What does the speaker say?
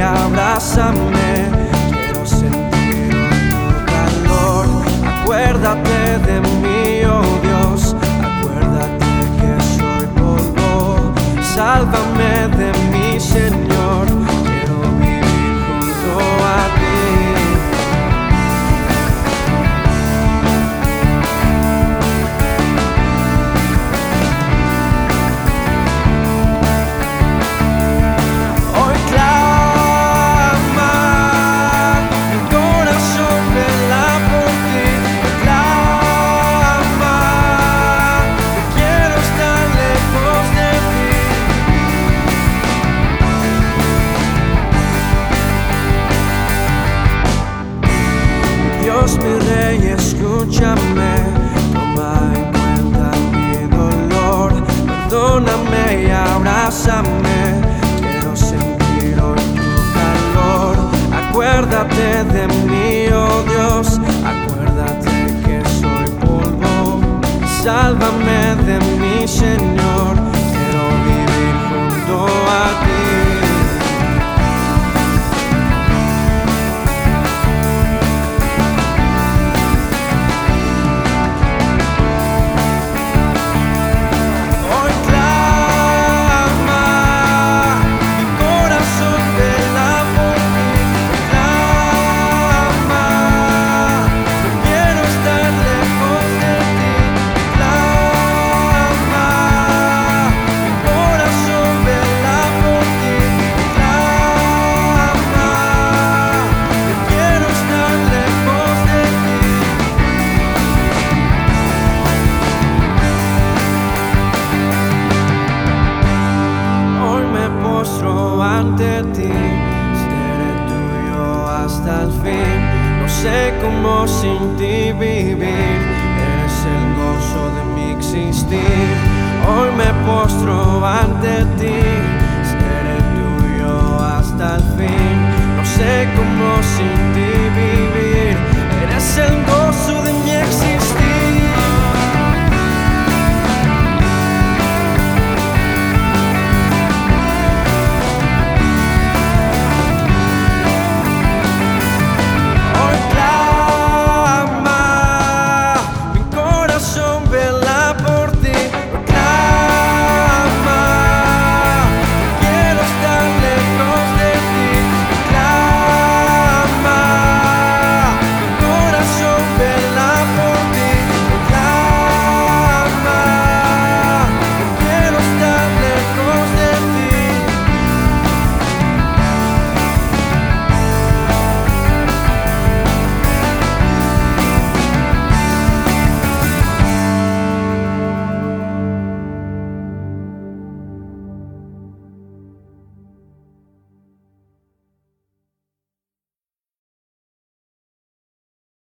abraça-me. Escúchame, toma en cuenta mi dolor, perdóname y abrázame, quiero sentir hoy tu calor, acuérdate de mí, oh Dios, acuérdate que soy polvo, sálvame de mi Señor, ante ti, seré tuyo hasta el fin. No sé cómo sin ti vivir, eres el gozo de mi existir. Hoy me postro ante ti,